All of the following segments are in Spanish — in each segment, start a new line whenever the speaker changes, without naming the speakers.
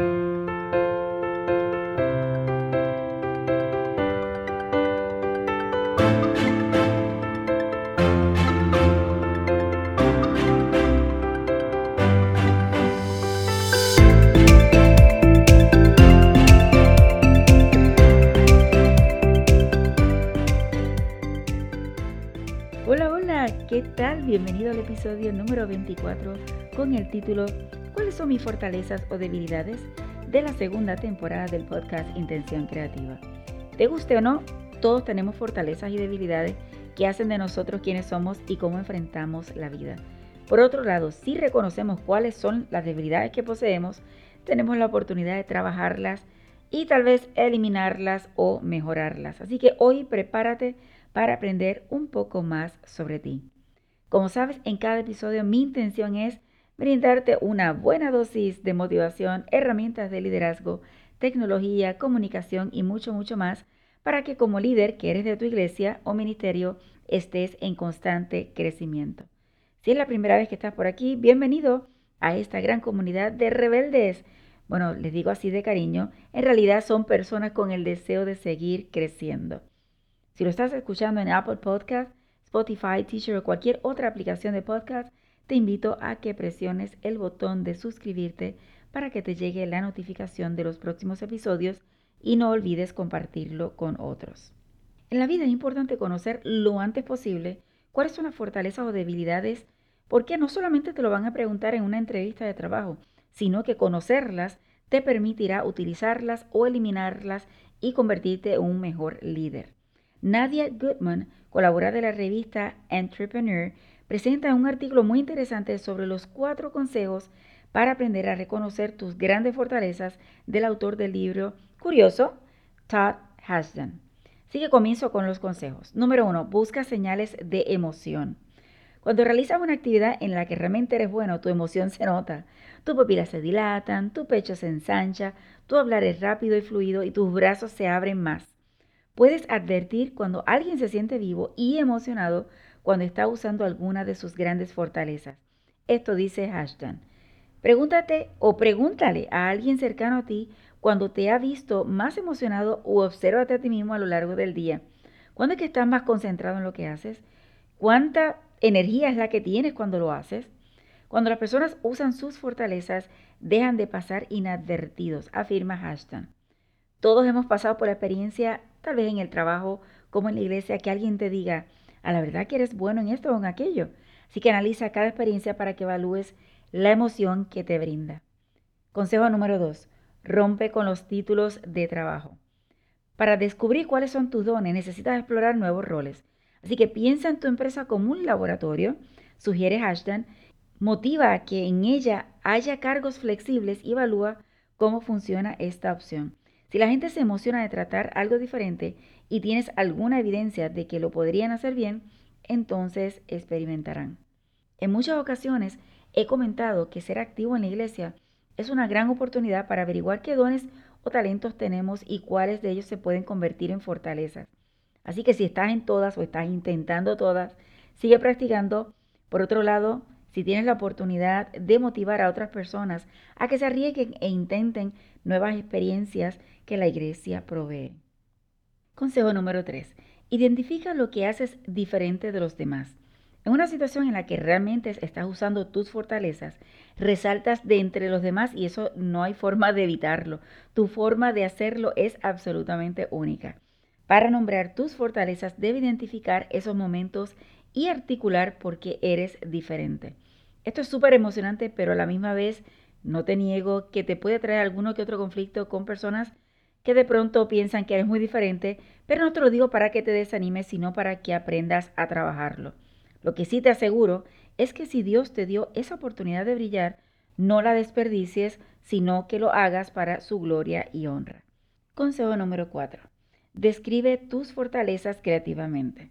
thank you ¿qué tal? Bienvenido al episodio número 24 con el título ¿Cuáles son mis fortalezas o debilidades? de la segunda temporada del podcast Intención Creativa. Te guste o no, todos tenemos fortalezas y debilidades que hacen de nosotros quienes somos y cómo enfrentamos la vida. Por otro lado, si reconocemos cuáles son las debilidades que poseemos, tenemos la oportunidad de trabajarlas y tal vez eliminarlas o mejorarlas. Así que hoy prepárate para aprender un poco más sobre ti. Como sabes, en cada episodio mi intención es brindarte una buena dosis de motivación, herramientas de liderazgo, tecnología, comunicación y mucho, mucho más para que como líder que eres de tu iglesia o ministerio estés en constante crecimiento. Si es la primera vez que estás por aquí, bienvenido a esta gran comunidad de rebeldes. Bueno, les digo así de cariño, en realidad son personas con el deseo de seguir creciendo. Si lo estás escuchando en Apple Podcast, Spotify, Teacher o cualquier otra aplicación de podcast, te invito a que presiones el botón de suscribirte para que te llegue la notificación de los próximos episodios y no olvides compartirlo con otros. En la vida es importante conocer lo antes posible cuáles son las fortalezas o debilidades, porque no solamente te lo van a preguntar en una entrevista de trabajo, sino que conocerlas te permitirá utilizarlas o eliminarlas y convertirte en un mejor líder. Nadia Goodman, colaboradora de la revista Entrepreneur, presenta un artículo muy interesante sobre los cuatro consejos para aprender a reconocer tus grandes fortalezas del autor del libro Curioso, Todd Hashdan. Así que comienzo con los consejos. Número uno, busca señales de emoción. Cuando realizas una actividad en la que realmente eres bueno, tu emoción se nota. Tus pupilas se dilatan, tu pecho se ensancha, tu hablar es rápido y fluido y tus brazos se abren más. Puedes advertir cuando alguien se siente vivo y emocionado cuando está usando alguna de sus grandes fortalezas. Esto dice Ashton. Pregúntate o pregúntale a alguien cercano a ti cuando te ha visto más emocionado o obsérvate a ti mismo a lo largo del día. ¿Cuándo es que estás más concentrado en lo que haces? ¿Cuánta energía es la que tienes cuando lo haces? Cuando las personas usan sus fortalezas, dejan de pasar inadvertidos, afirma Ashton. Todos hemos pasado por la experiencia tal vez en el trabajo como en la iglesia, que alguien te diga, a la verdad que eres bueno en esto o en aquello. Así que analiza cada experiencia para que evalúes la emoción que te brinda. Consejo número 2. Rompe con los títulos de trabajo. Para descubrir cuáles son tus dones necesitas explorar nuevos roles. Así que piensa en tu empresa como un laboratorio, sugiere Ashton, motiva a que en ella haya cargos flexibles y evalúa cómo funciona esta opción. Si la gente se emociona de tratar algo diferente y tienes alguna evidencia de que lo podrían hacer bien, entonces experimentarán. En muchas ocasiones he comentado que ser activo en la iglesia es una gran oportunidad para averiguar qué dones o talentos tenemos y cuáles de ellos se pueden convertir en fortalezas. Así que si estás en todas o estás intentando todas, sigue practicando. Por otro lado, si tienes la oportunidad de motivar a otras personas a que se arriesguen e intenten nuevas experiencias que la iglesia provee. Consejo número 3. Identifica lo que haces diferente de los demás. En una situación en la que realmente estás usando tus fortalezas, resaltas de entre los demás y eso no hay forma de evitarlo. Tu forma de hacerlo es absolutamente única. Para nombrar tus fortalezas, debe identificar esos momentos y articular por qué eres diferente. Esto es súper emocionante, pero a la misma vez no te niego que te puede traer alguno que otro conflicto con personas que de pronto piensan que eres muy diferente, pero no te lo digo para que te desanimes, sino para que aprendas a trabajarlo. Lo que sí te aseguro es que si Dios te dio esa oportunidad de brillar, no la desperdicies, sino que lo hagas para su gloria y honra. Consejo número 4. Describe tus fortalezas creativamente.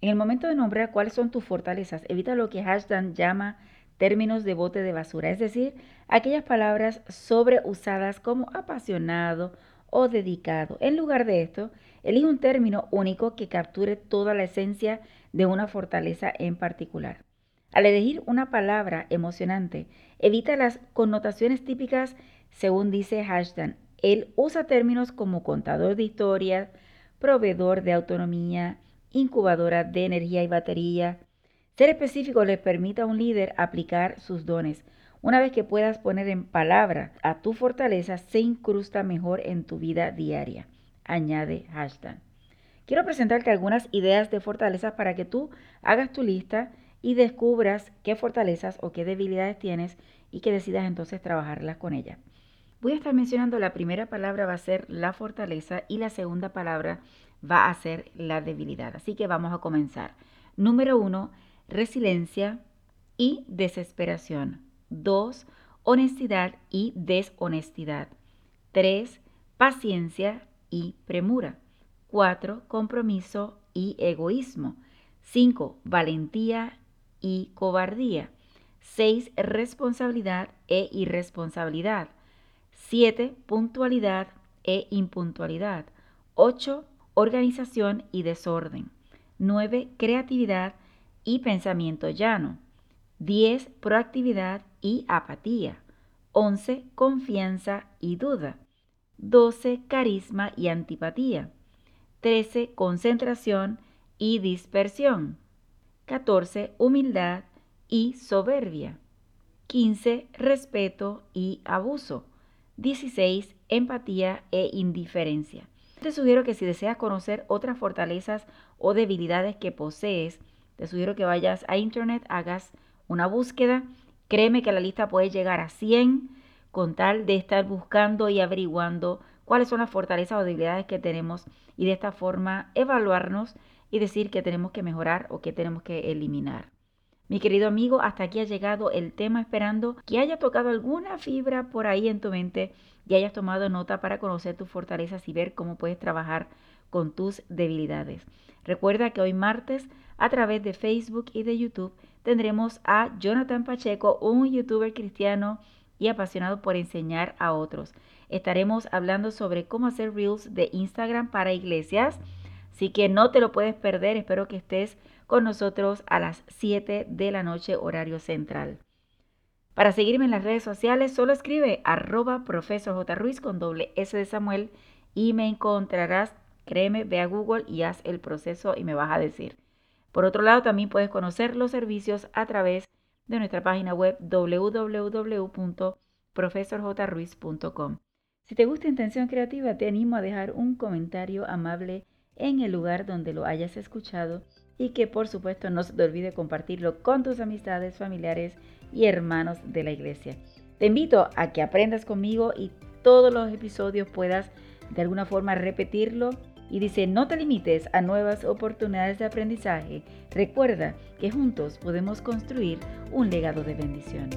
En el momento de nombrar cuáles son tus fortalezas, evita lo que Hashdan llama términos de bote de basura, es decir, aquellas palabras sobreusadas como apasionado o dedicado. En lugar de esto, elige un término único que capture toda la esencia de una fortaleza en particular. Al elegir una palabra emocionante, evita las connotaciones típicas Según dice Hashdan, él usa términos como contador de historias, proveedor de autonomía, incubadora de energía y batería. Ser específico les permite a un líder aplicar sus dones. Una vez que puedas poner en palabra a tu fortaleza, se incrusta mejor en tu vida diaria. Añade hashtag. Quiero presentarte algunas ideas de fortalezas para que tú hagas tu lista y descubras qué fortalezas o qué debilidades tienes y que decidas entonces trabajarlas con ellas. Voy a estar mencionando la primera palabra va a ser la fortaleza y la segunda palabra va a ser la debilidad. Así que vamos a comenzar. Número uno, resiliencia y desesperación. Dos, honestidad y deshonestidad. Tres, paciencia y premura. Cuatro, compromiso y egoísmo. Cinco, valentía y cobardía. Seis, responsabilidad e irresponsabilidad. 7. Puntualidad e impuntualidad. 8. Organización y desorden. 9. Creatividad y pensamiento llano. 10. Proactividad y apatía. 11. Confianza y duda. 12. Carisma y antipatía. 13. Concentración y dispersión. 14. Humildad y soberbia. 15. Respeto y abuso. 16. Empatía e indiferencia. Te sugiero que si deseas conocer otras fortalezas o debilidades que posees, te sugiero que vayas a internet, hagas una búsqueda. Créeme que la lista puede llegar a 100 con tal de estar buscando y averiguando cuáles son las fortalezas o debilidades que tenemos y de esta forma evaluarnos y decir que tenemos que mejorar o que tenemos que eliminar. Mi querido amigo, hasta aquí ha llegado el tema esperando que haya tocado alguna fibra por ahí en tu mente y hayas tomado nota para conocer tus fortalezas y ver cómo puedes trabajar con tus debilidades. Recuerda que hoy martes a través de Facebook y de YouTube tendremos a Jonathan Pacheco, un youtuber cristiano y apasionado por enseñar a otros. Estaremos hablando sobre cómo hacer reels de Instagram para iglesias, así que no te lo puedes perder. Espero que estés con nosotros a las 7 de la noche horario central. Para seguirme en las redes sociales, solo escribe arroba profesor J. Con doble S de Samuel y me encontrarás. Créeme, ve a Google y haz el proceso y me vas a decir. Por otro lado, también puedes conocer los servicios a través de nuestra página web www.profesorjruiz.com. Si te gusta Intención Creativa, te animo a dejar un comentario amable en el lugar donde lo hayas escuchado y que por supuesto no se te olvide compartirlo con tus amistades, familiares y hermanos de la iglesia. Te invito a que aprendas conmigo y todos los episodios puedas de alguna forma repetirlo y dice, no te limites a nuevas oportunidades de aprendizaje. Recuerda que juntos podemos construir un legado de bendición.